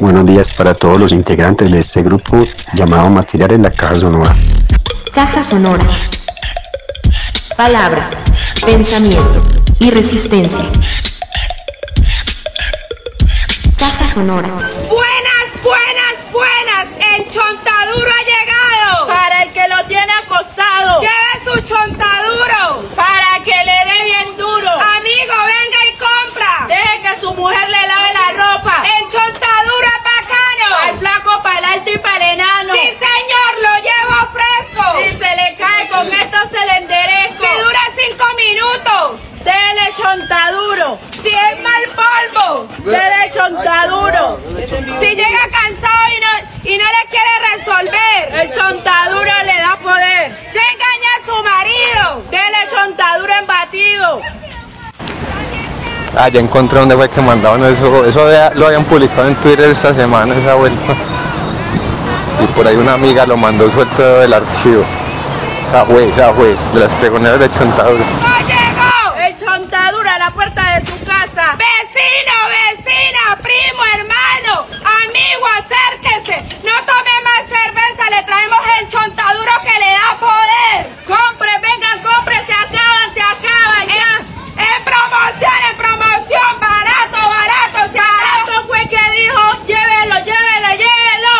Buenos días para todos los integrantes de este grupo llamado Material en la Caja Sonora. Caja Sonora. Palabras, pensamiento y resistencia. Caja Sonora. Buenas, buenas, buenas. El chontaduro ha llegado. Para el que lo tiene acostado. Lleve su chontaduro. Minutos. Dele chontaduro. Si es mal polvo. Dele chontaduro. Si llega cansado y no, y no le quiere resolver. El chontaduro le da poder. Se engaña a su marido. Dele chontaduro en batido. Ah, ya encontré dónde fue que mandaban eso. Eso lo habían publicado en Twitter esta semana, esa vuelta. Y por ahí una amiga lo mandó suelto del archivo. Esa fue, esa fue, de las pregoneras de Chontadura. ¡No llegó! El chontaduro a la puerta de su casa. Vecino, vecina, primo, hermano, amigo, acérquese. No tome más cerveza, le traemos el chontaduro que le da poder. Compre, vengan, compre, se acaban, se acaban ya. En promoción, en promoción, barato, barato, se. Barato fue que dijo, llévelo, llévelo, llévelo.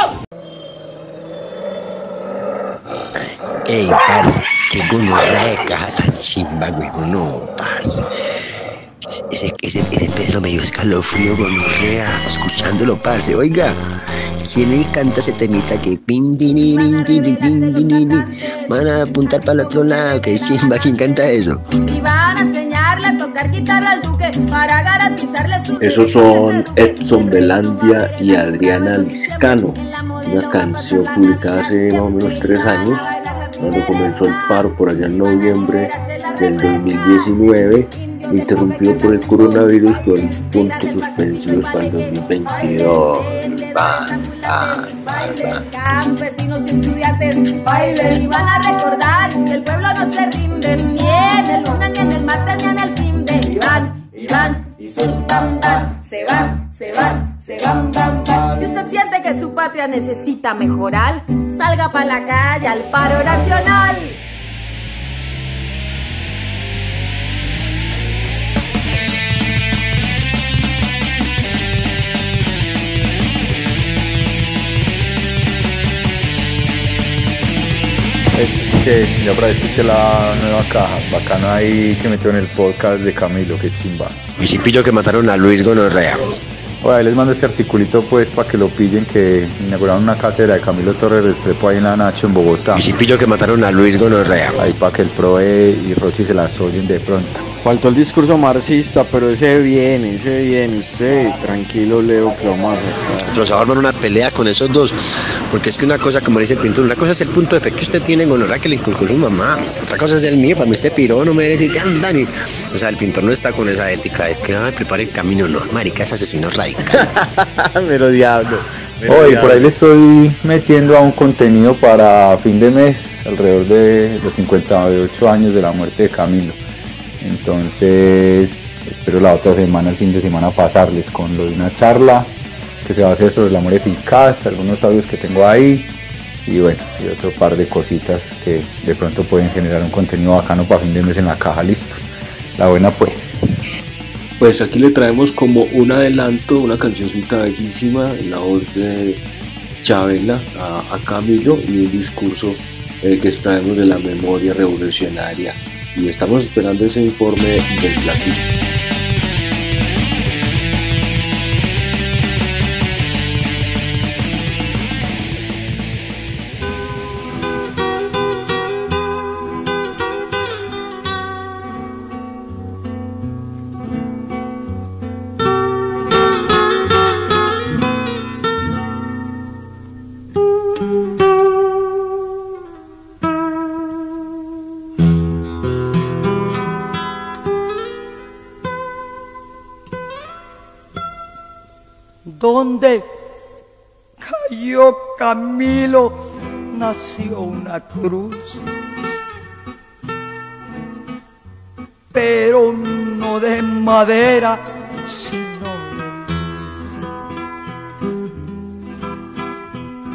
Ey, parce, qué gonorrea de caja tan chimba, güey. No, parce. Ese, ese, ese Pedro me dio escalofrío gonorrea escuchándolo, pase Oiga, ¿quién le canta ese temita que pin, din, din, Van a apuntar para el otro lado, que chimba, ¿quién canta eso? Y van a enseñarle a tocar guitarra al duque para garantizarle su... Esos son Edson Belandia y Adriana Liscano, una canción publicada hace más o menos tres años, cuando comenzó el paro por allá en noviembre del 2019 interrumpido por el coronavirus con puntos suspensivos para el 2022. Ban, ban, ban, ban. Campesinos y estudiantes bailen y van a recordar que el pueblo no se rinde ni en el lunes, ni en el martes, ni en el fin de y van, y van, y sus bam bam, se van, se van, se van, bam bam. Si usted siente que su patria necesita mejorar, salga para la calle al paro nacional. Que ya escuché la nueva caja, bacana ahí que metió en el podcast de Camilo, que chimba. Y si pillo que mataron a Luis Gonorrea. Bueno, ahí les mando este articulito pues para que lo pillen que inauguraron una cátedra de Camilo Torres Restrepo ahí en la Nacho en Bogotá. Y si pillo que mataron a Luis Gonorrea. Ahí para que el PROE y Rochi se las oyen de pronto. Faltó el discurso marxista, pero ese viene, ese viene. Usted tranquilo, Leo, que lo vamos a. Nosotros vamos a armar una pelea con esos dos. Porque es que una cosa, como dice el pintor, una cosa es el punto de fe que usted tiene en gonorrea que le inculcó su mamá. Otra cosa es el mío, para mí este piro no me merece que andan. Y, o sea, el pintor no está con esa ética de que ay, prepare el camino. No, marica, es asesino radical. Pero diablo. Hoy por ahí le estoy metiendo a un contenido para fin de mes, alrededor de los 58 años de la muerte de Camilo. Entonces, espero la otra semana, el fin de semana, pasarles con lo de una charla que se va a hacer sobre el amor eficaz, algunos audios que tengo ahí y bueno, y otro par de cositas que de pronto pueden generar un contenido bacano para fin de mes en la caja, listo. La buena pues. Pues aquí le traemos como un adelanto, una cancioncita bellísima en la voz de Chabela a, Camilo y un discurso eh, que extraemos de la memoria revolucionaria. Y estamos esperando ese informe del platillo. Camilo nació una cruz, pero no de madera, sino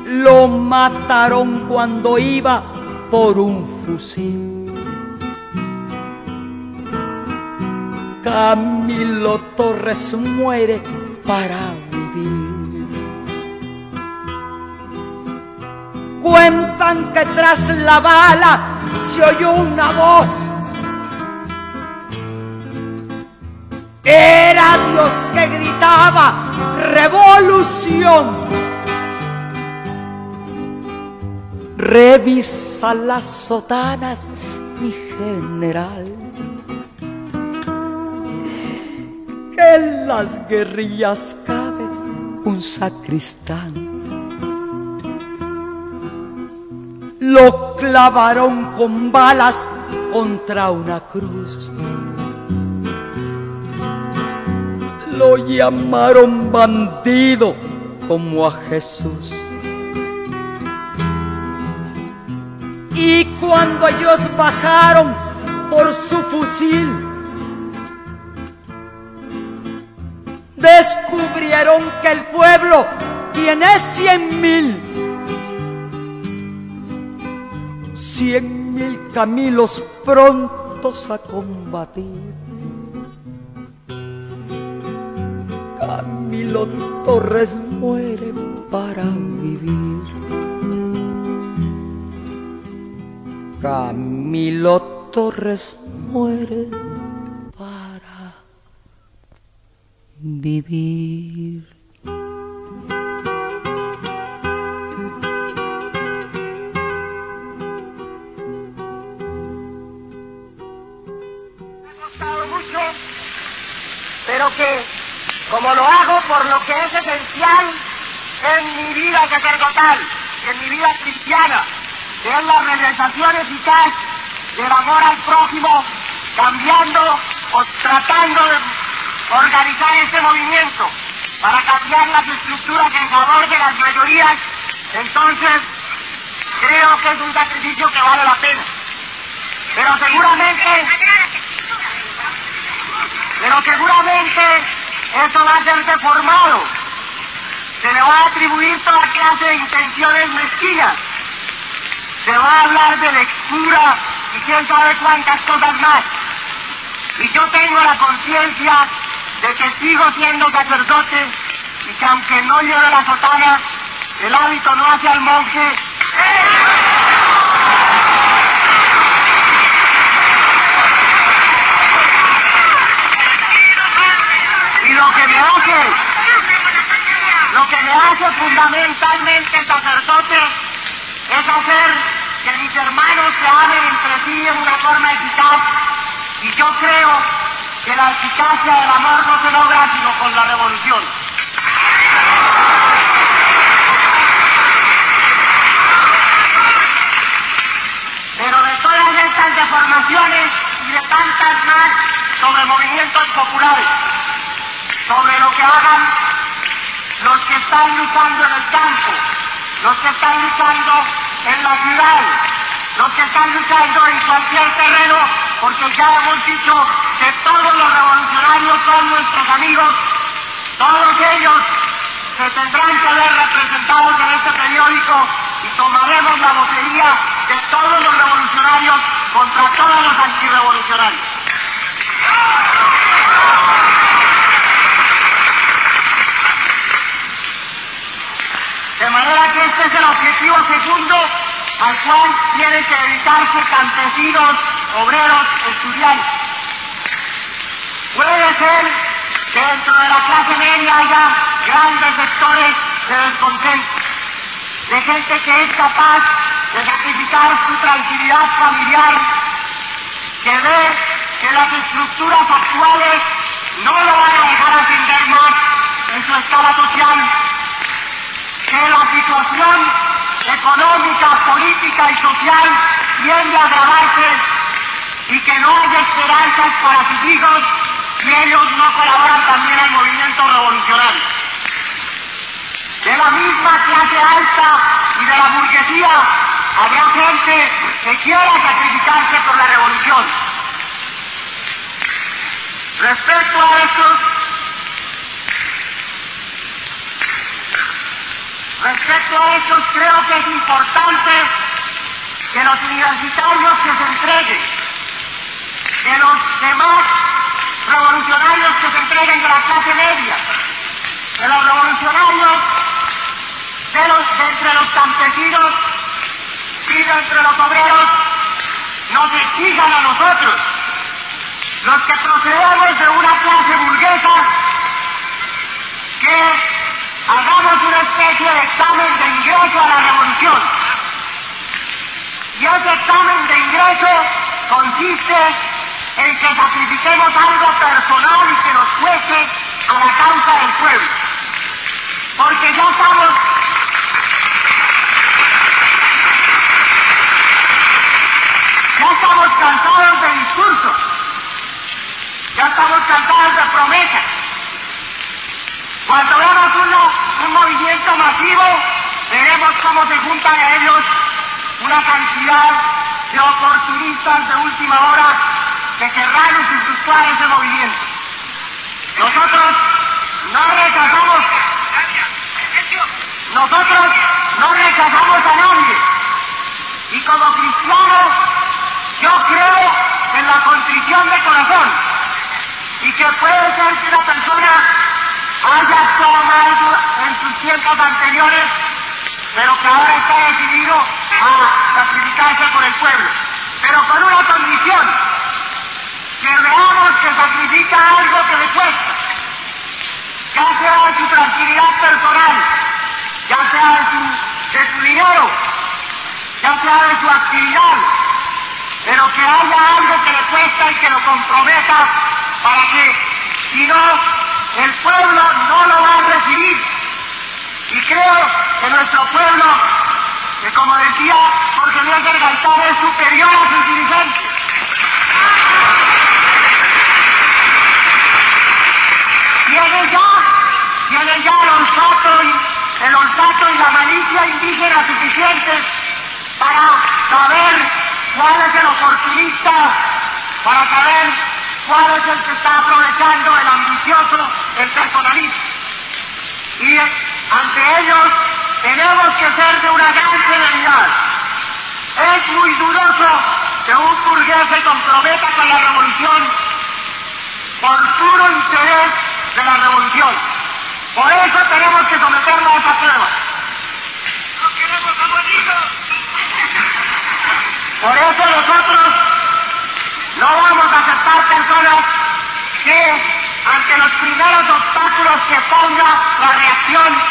lo mataron cuando iba por un fusil. Camilo Torres muere para Cuentan que tras la bala se oyó una voz. Era Dios que gritaba, revolución. Revisa las sotanas, mi general. Que en las guerrillas cabe un sacristán. Lo clavaron con balas contra una cruz. Lo llamaron bandido como a Jesús. Y cuando ellos bajaron por su fusil, descubrieron que el pueblo tiene cien mil. Cien mil camilos prontos a combatir. Camilo Torres muere para vivir. Camilo Torres muere para vivir. Esencial en mi vida sacerdotal, en mi vida cristiana, que es la realización eficaz del amor al prójimo, cambiando o tratando de organizar este movimiento para cambiar las estructuras en favor de las mayorías, entonces creo que es un sacrificio que vale la pena. Pero seguramente, pero seguramente eso va a ser deformado. Se le va a atribuir toda clase de intenciones mezquinas. Se va a hablar de lectura y quién sabe cuántas cosas más. Y yo tengo la conciencia de que sigo siendo sacerdote y que aunque no lleve la sotana, el hábito no hace al monje. Y lo que me hace, lo que me hace fundamentalmente sacerdote es hacer que mis hermanos se amen entre sí en una forma eficaz. Y yo creo que la eficacia del amor no se logra sino con la revolución. Pero de todas estas deformaciones y de tantas más sobre movimientos populares, sobre lo que hagan están luchando en el campo, los que están luchando en la ciudad, los que están luchando en cualquier terreno, porque ya hemos dicho que todos los revolucionarios son nuestros amigos, todos ellos se tendrán que ver representados en este periódico y tomaremos la vocería de todos los revolucionarios contra todos los antirrevolucionarios. De manera que este es el objetivo segundo al cual tienen que dedicarse campesinos, obreros, estudiantes. Puede ser que dentro de la clase media haya grandes sectores de descontento, de gente que es capaz de sacrificar su tranquilidad familiar, que ve que las estructuras actuales no lo van a dejar ascender más en su escala social, que la situación económica, política y social tiende a agravarse y que no hay esperanzas para sus hijos si ellos no colaboran también al movimiento revolucionario. De la misma clase alta y de la burguesía habrá gente que quiera sacrificarse por la revolución. Respecto a estos, Respecto a estos, creo que es importante que los universitarios que se entreguen, que los demás revolucionarios que se entreguen de la clase media, de los revolucionarios de, los, de entre los campesinos y entre los obreros, nos exijan a nosotros, los que procedemos de una clase burguesa, que hagamos una especie de examen de ingreso a la revolución. Y ese examen de ingreso consiste en que sacrifiquemos algo personal y que nos cueste a la causa del pueblo. Porque ya estamos ya estamos cansados de discursos, ya estamos cansados de promesas. Cuando veamos una- un movimiento masivo, veremos cómo se juntan a ellos una cantidad de oportunistas de última hora que querrán usufructuar ese movimiento. Nosotros no rechazamos, nosotros no rechazamos a nadie. Y como cristianos, yo creo en la contrición de corazón. Y que puede ser que una persona haya actuado mal du- en sus tiempos anteriores, pero que ahora está decidido a sacrificarse por el pueblo. Pero con una condición, que veamos que sacrifica algo que le cuesta, ya sea de su tranquilidad personal, ya sea su, de su dinero, ya sea de su actividad, pero que haya algo que le cuesta y que lo comprometa para que, si no, el pueblo no lo va a recibir. Y creo que nuestro pueblo, que como decía Jorge Luis del Gaitán, es superior a sus dirigentes. Tiene ya, tiene ya el olfato y, el olfato y la malicia indígena suficientes para saber cuál es el oportunista, para saber cuál es el que está aprovechando el ambicioso, el personalista. Y eh, ante ellos tenemos que ser de una gran serenidad. Es muy dudoso que un burgués se comprometa con la revolución por puro interés de la revolución. Por eso tenemos que someterlo a esa prueba. Por eso nosotros no vamos a aceptar personas que ante los primeros obstáculos que ponga la reacción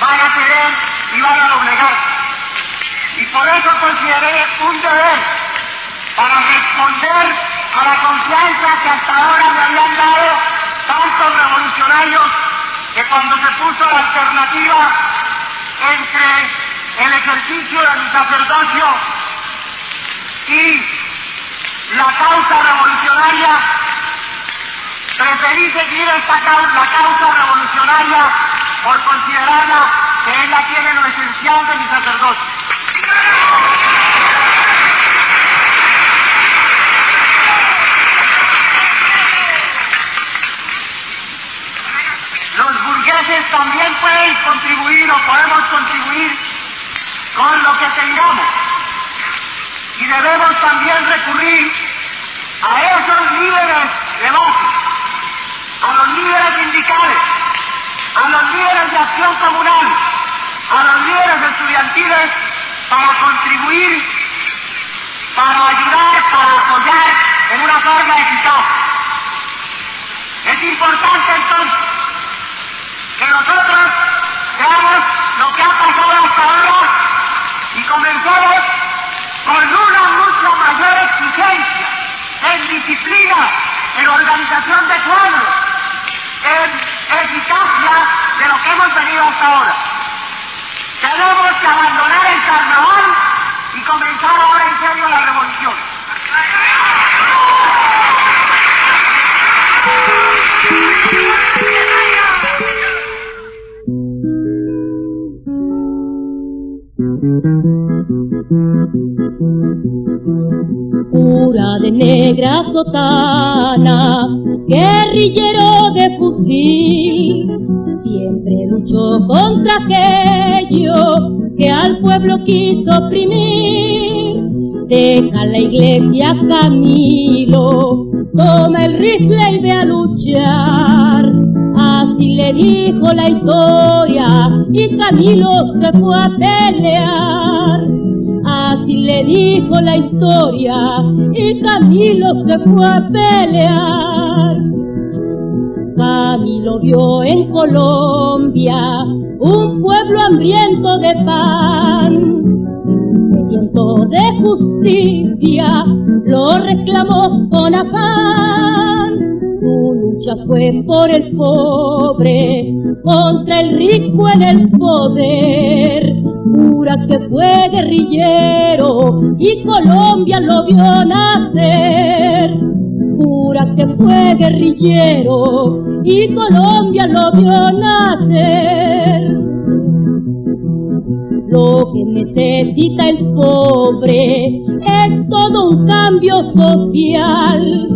van a ceder y van a doblegar. Y por eso consideré un deber para responder a la confianza que hasta ahora me habían dado tantos revolucionarios que cuando se puso la alternativa entre el ejercicio del sacerdocio y la causa revolucionaria, preferí seguir esta causa, la causa revolucionaria por considerarla que ella tiene lo esencial de mi sacerdocio. Los burgueses también pueden contribuir o podemos contribuir con lo que tengamos. Y debemos también recurrir a esos líderes de base, a los líderes sindicales, a los líderes de acción comunal, a los líderes estudiantiles para contribuir, para ayudar, para apoyar en una forma eficaz. Es importante entonces que nosotros veamos lo que ha pasado hasta ahora y comencemos con una mucha mayor exigencia en disciplina, en organización de pueblos, en eficacia de lo que hemos venido hasta ahora. Tenemos que abandonar el carnaval y comenzar ahora en serio la revolución. Cura de negra sotana, guerrillero de fusil, siempre luchó contra aquello que al pueblo quiso oprimir. Deja la iglesia Camilo, toma el rifle y ve a luchar. Así le dijo la historia y Camilo se fue a pelear. Así le dijo la historia y Camilo se fue a pelear. Camilo vio en Colombia un pueblo hambriento de pan, sediento de justicia, lo reclamó con afán. Su lucha fue por el pobre, contra el rico en el poder. Jura que fue guerrillero y Colombia lo vio nacer jura que fue guerrillero y Colombia lo vio nacer. Lo que necesita el pobre es todo un cambio social,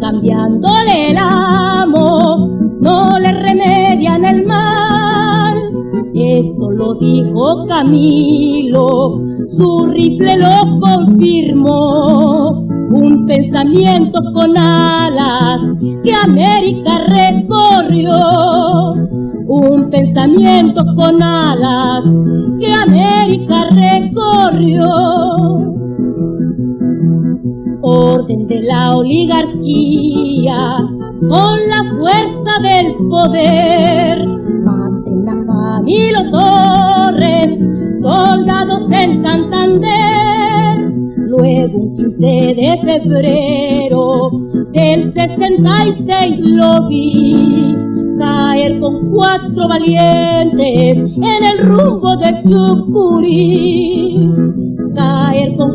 cambiándole el amo no le remedian el mal. Esto lo dijo Camilo, su rifle lo confirmó un pensamiento con alas que América recorrió. Un pensamiento con alas que América recorrió. Orden de la oligarquía con la fuerza del poder. Maten a Camilo Torres, soldados en Santander Luego un 15 de febrero del 66 lo vi caer con cuatro valientes en el rumbo de Chucurí.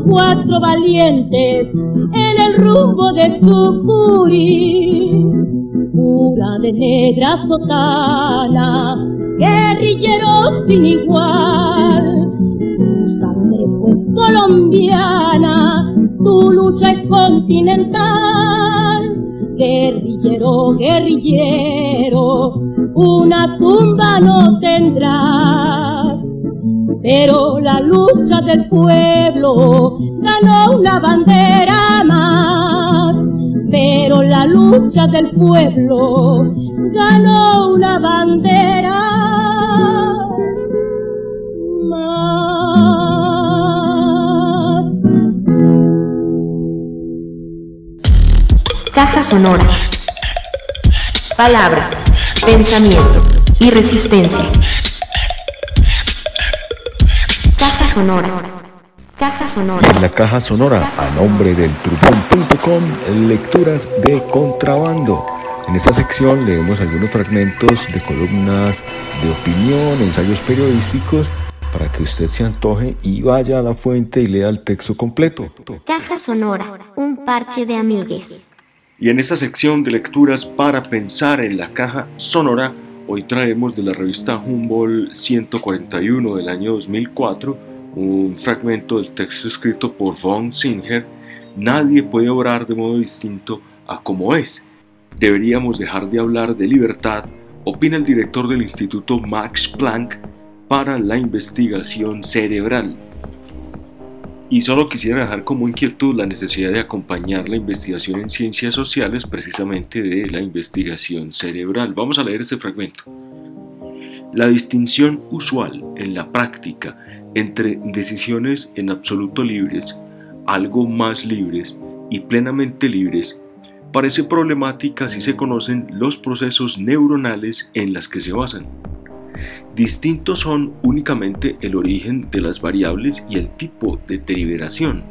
Cuatro valientes en el rumbo de Chucurí. Pura de negra sotana, guerrillero sin igual colombiana, tu lucha es continental. Guerrillero, guerrillero, una tumba no tendrás. Pero la lucha del pueblo ganó una bandera más. Pero la lucha del pueblo ganó una bandera más. Caja sonora. Palabras, pensamiento y resistencia. Sonora. Caja sonora. En la caja sonora, a nombre del trubón.com, lecturas de contrabando. En esta sección leemos algunos fragmentos de columnas de opinión, ensayos periodísticos, para que usted se antoje y vaya a la fuente y lea el texto completo. Caja sonora, un parche de amigues. Y en esta sección de lecturas para pensar en la caja sonora, hoy traemos de la revista Humboldt 141 del año 2004 un fragmento del texto escrito por von Singer, Nadie puede obrar de modo distinto a como es. Deberíamos dejar de hablar de libertad, opina el director del Instituto Max Planck para la investigación cerebral. Y solo quisiera dejar como inquietud la necesidad de acompañar la investigación en ciencias sociales precisamente de la investigación cerebral. Vamos a leer ese fragmento. La distinción usual en la práctica entre decisiones en absoluto libres, algo más libres y plenamente libres parece problemática si se conocen los procesos neuronales en las que se basan. Distintos son únicamente el origen de las variables y el tipo de deliberación,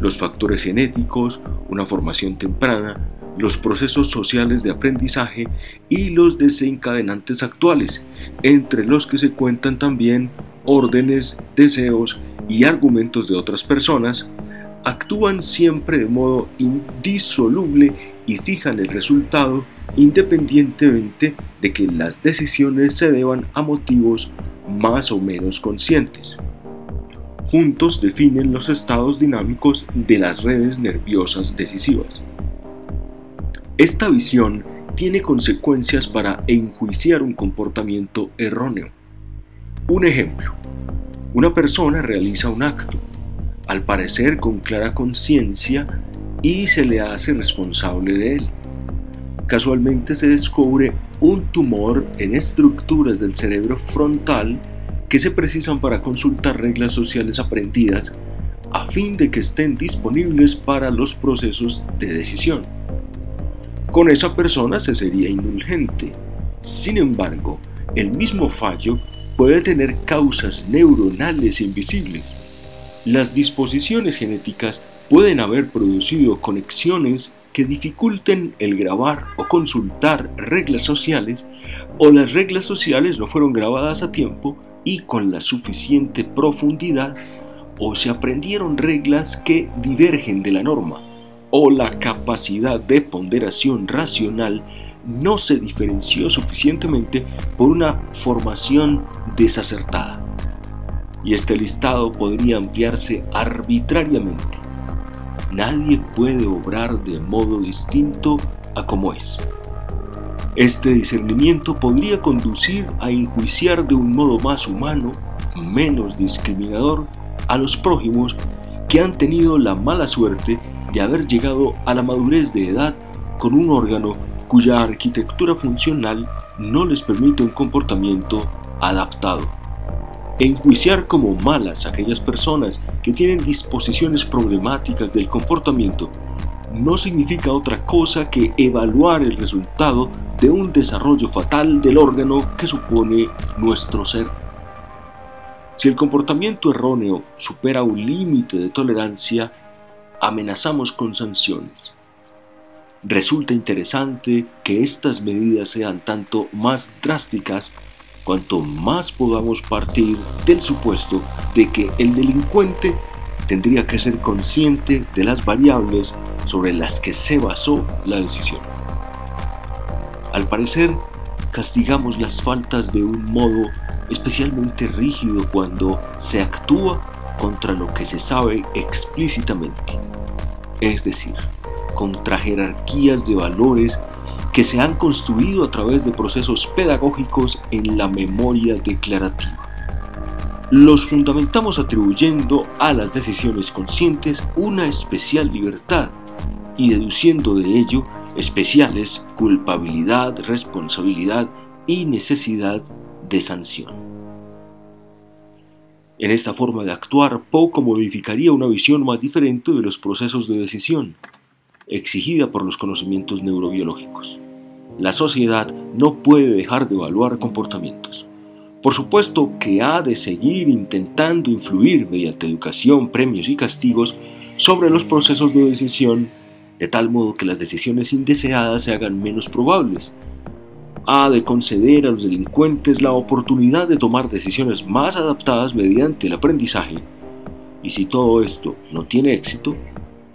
los factores genéticos, una formación temprana, los procesos sociales de aprendizaje y los desencadenantes actuales, entre los que se cuentan también órdenes, deseos y argumentos de otras personas, actúan siempre de modo indisoluble y fijan el resultado independientemente de que las decisiones se deban a motivos más o menos conscientes. Juntos definen los estados dinámicos de las redes nerviosas decisivas. Esta visión tiene consecuencias para enjuiciar un comportamiento erróneo. Un ejemplo, una persona realiza un acto, al parecer con clara conciencia, y se le hace responsable de él. Casualmente se descubre un tumor en estructuras del cerebro frontal que se precisan para consultar reglas sociales aprendidas a fin de que estén disponibles para los procesos de decisión. Con esa persona se sería indulgente. Sin embargo, el mismo fallo puede tener causas neuronales invisibles. Las disposiciones genéticas pueden haber producido conexiones que dificulten el grabar o consultar reglas sociales o las reglas sociales no fueron grabadas a tiempo y con la suficiente profundidad o se aprendieron reglas que divergen de la norma, o la capacidad de ponderación racional no se diferenció suficientemente por una formación desacertada. Y este listado podría ampliarse arbitrariamente. Nadie puede obrar de modo distinto a como es. Este discernimiento podría conducir a enjuiciar de un modo más humano, menos discriminador, a los prójimos que han tenido la mala suerte de haber llegado a la madurez de edad con un órgano cuya arquitectura funcional no les permite un comportamiento adaptado. Enjuiciar como malas aquellas personas que tienen disposiciones problemáticas del comportamiento no significa otra cosa que evaluar el resultado de un desarrollo fatal del órgano que supone nuestro ser. Si el comportamiento erróneo supera un límite de tolerancia, amenazamos con sanciones. Resulta interesante que estas medidas sean tanto más drásticas cuanto más podamos partir del supuesto de que el delincuente tendría que ser consciente de las variables sobre las que se basó la decisión. Al parecer, castigamos las faltas de un modo especialmente rígido cuando se actúa contra lo que se sabe explícitamente, es decir, contra jerarquías de valores que se han construido a través de procesos pedagógicos en la memoria declarativa. Los fundamentamos atribuyendo a las decisiones conscientes una especial libertad y deduciendo de ello especiales culpabilidad, responsabilidad y necesidad de sanción. En esta forma de actuar, poco modificaría una visión más diferente de los procesos de decisión, exigida por los conocimientos neurobiológicos. La sociedad no puede dejar de evaluar comportamientos. Por supuesto que ha de seguir intentando influir mediante educación, premios y castigos sobre los procesos de decisión, de tal modo que las decisiones indeseadas se hagan menos probables, ha de conceder a los delincuentes la oportunidad de tomar decisiones más adaptadas mediante el aprendizaje. Y si todo esto no tiene éxito,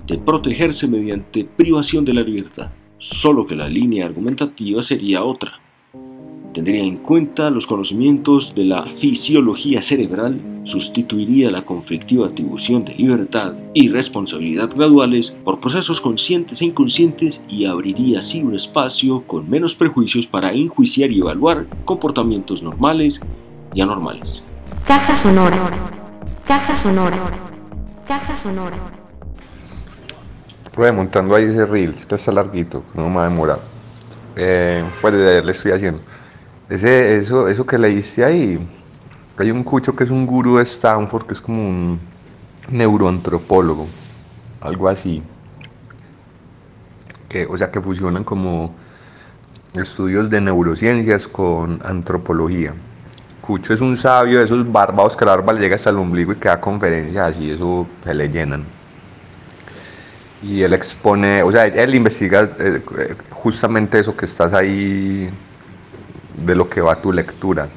de protegerse mediante privación de la libertad, solo que la línea argumentativa sería otra tendría en cuenta los conocimientos de la fisiología cerebral, sustituiría la conflictiva atribución de libertad y responsabilidad graduales por procesos conscientes e inconscientes y abriría así un espacio con menos prejuicios para enjuiciar y evaluar comportamientos normales y anormales. Caja sonora. Caja sonora. Caja sonora. montando ahí ese Reels, que está larguito, no me va a demorar. Eh, pues le estoy haciendo. Ese, eso, eso que leíste ahí, hay un cucho que es un gurú de Stanford, que es como un neuroantropólogo, algo así. Que, o sea, que fusionan como estudios de neurociencias con antropología. Cucho es un sabio de esos bárbaros que la barba le llega hasta el ombligo y que da conferencias así, eso se le llenan. Y él expone, o sea, él investiga eh, justamente eso que estás ahí de lo que va tu lectura,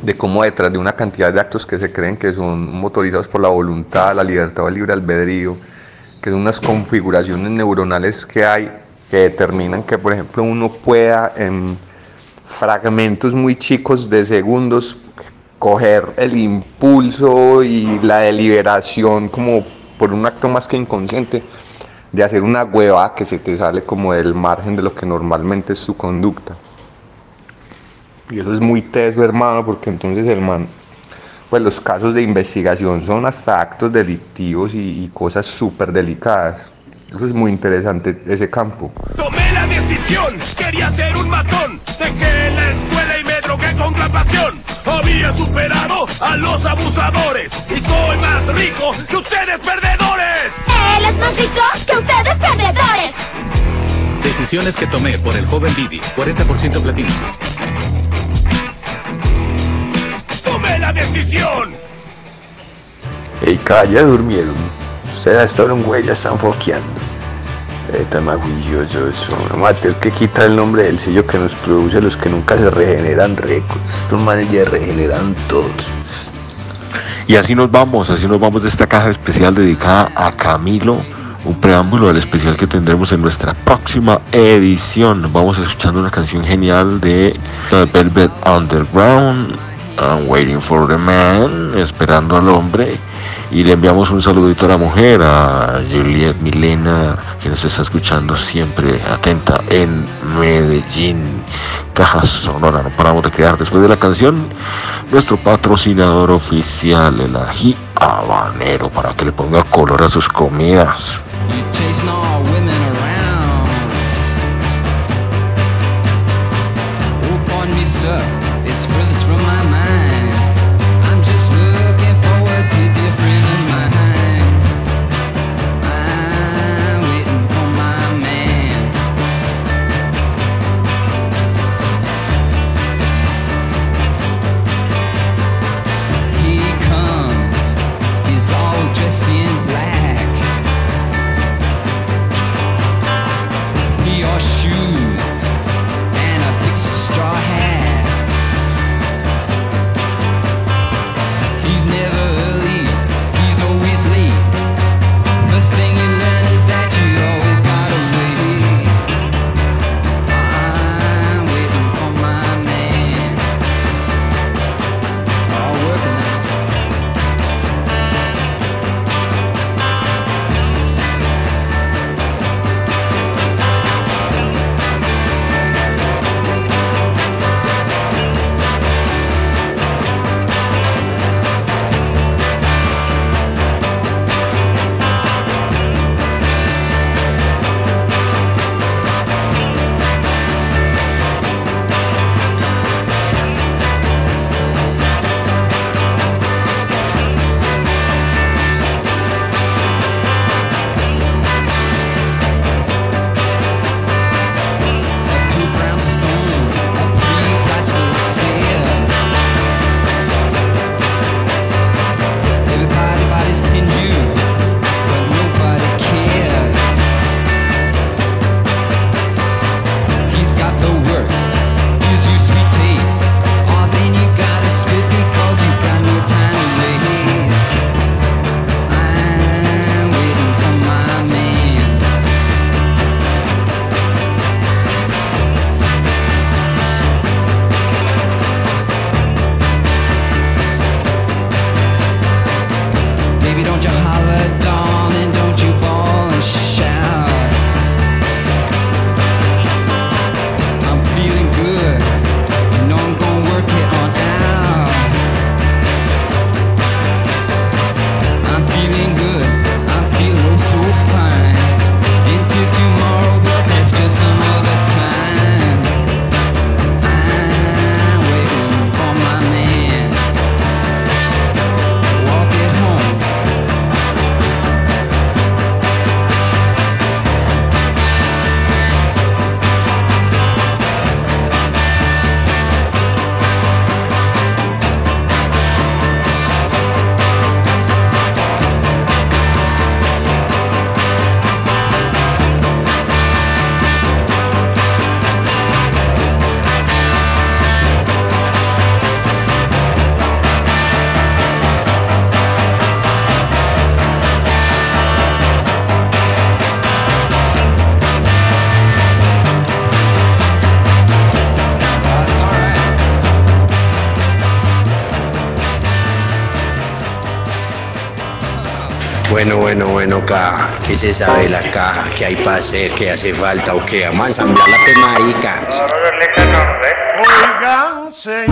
de cómo detrás de una cantidad de actos que se creen que son motorizados por la voluntad, la libertad o el libre albedrío, que son unas configuraciones neuronales que hay que determinan que, por ejemplo, uno pueda en fragmentos muy chicos de segundos coger el impulso y la deliberación como por un acto más que inconsciente de hacer una hueva que se te sale como del margen de lo que normalmente es tu conducta. Y eso es muy teso, hermano, porque entonces el man, pues los casos de investigación son hasta actos delictivos y, y cosas súper delicadas. Eso es muy interesante, ese campo. Tomé la decisión, quería ser un matón. Dejé la escuela y me drogué con gran pasión. Había superado a los abusadores y soy más rico que ustedes perdedores. Él es más rico que ustedes perdedores. Decisiones que tomé por el joven Didi, 40% platino. La decisión. Ey, calla, durmieron. Ustedes a esta hora un güey ya están foqueando. Eh, magulloso eso. Vamos a tener que quitar el nombre del sello que nos produce los que nunca se regeneran récords. Estos manes ya regeneran todos. Y así nos vamos, así nos vamos de esta caja especial dedicada a Camilo, un preámbulo al especial que tendremos en nuestra próxima edición. Vamos escuchando una canción genial de Velvet Underground, I'm Waiting for the Man, esperando al hombre. Y le enviamos un saludito a la mujer, a Juliet Milena, que nos está escuchando siempre atenta en Medellín. Caja Sonora, no paramos de crear después de la canción. Nuestro patrocinador oficial, el ají habanero, para que le ponga color a sus comidas. ¿Qué se sabe la caja? ¿Qué hay para hacer? ¿Qué hace falta o qué? Vamos a ensamblar la pe marica. Oigan, señores,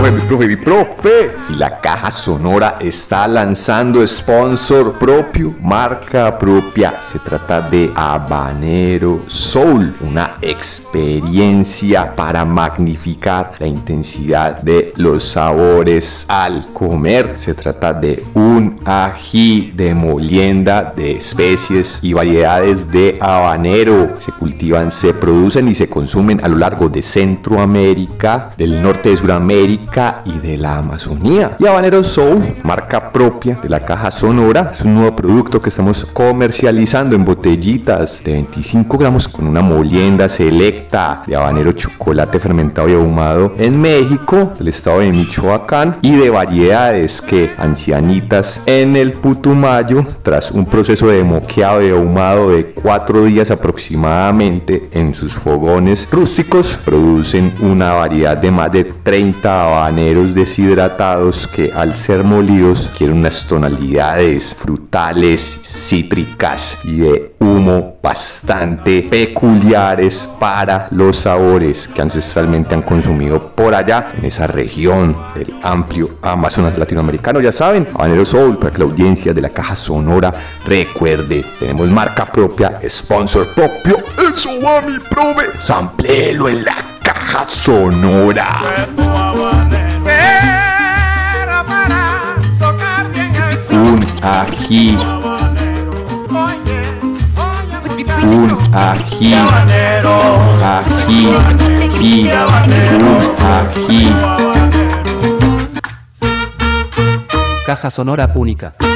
Profe, mi profe, mi profe. Y la caja sonora está lanzando sponsor propio, marca propia. Se trata de Habanero Soul, una experiencia para magnificar la intensidad de los sabores al comer. Se trata de un ají de molienda de especies y variedades de habanero. Se cultivan, se producen y se consumen a lo largo de Centroamérica, del norte de Sudamérica y de la Amazonía. Y Habanero Soul, marca propia de la caja sonora, es un nuevo producto que estamos comercializando en botellitas de 25 gramos con una molienda selecta de habanero chocolate fermentado y ahumado en México, del estado de Michoacán y de variedades que ancianitas en el Putumayo, tras un proceso de moqueado y ahumado de 4 días aproximadamente en sus fogones rústicos, producen una variedad de más de 30 habaneros deshidratados que al ser molidos quieren unas tonalidades frutales, cítricas y de humo bastante peculiares para los sabores que ancestralmente han consumido por allá en esa región del amplio Amazonas latinoamericano. Ya saben, Habanero Soul, para que la audiencia de la caja sonora recuerde, tenemos marca propia, sponsor propio. Eso va mi prove. Samplelo en la caja sonora. Un ají. Un ají. Ají. Y un ají. Caja sonora única.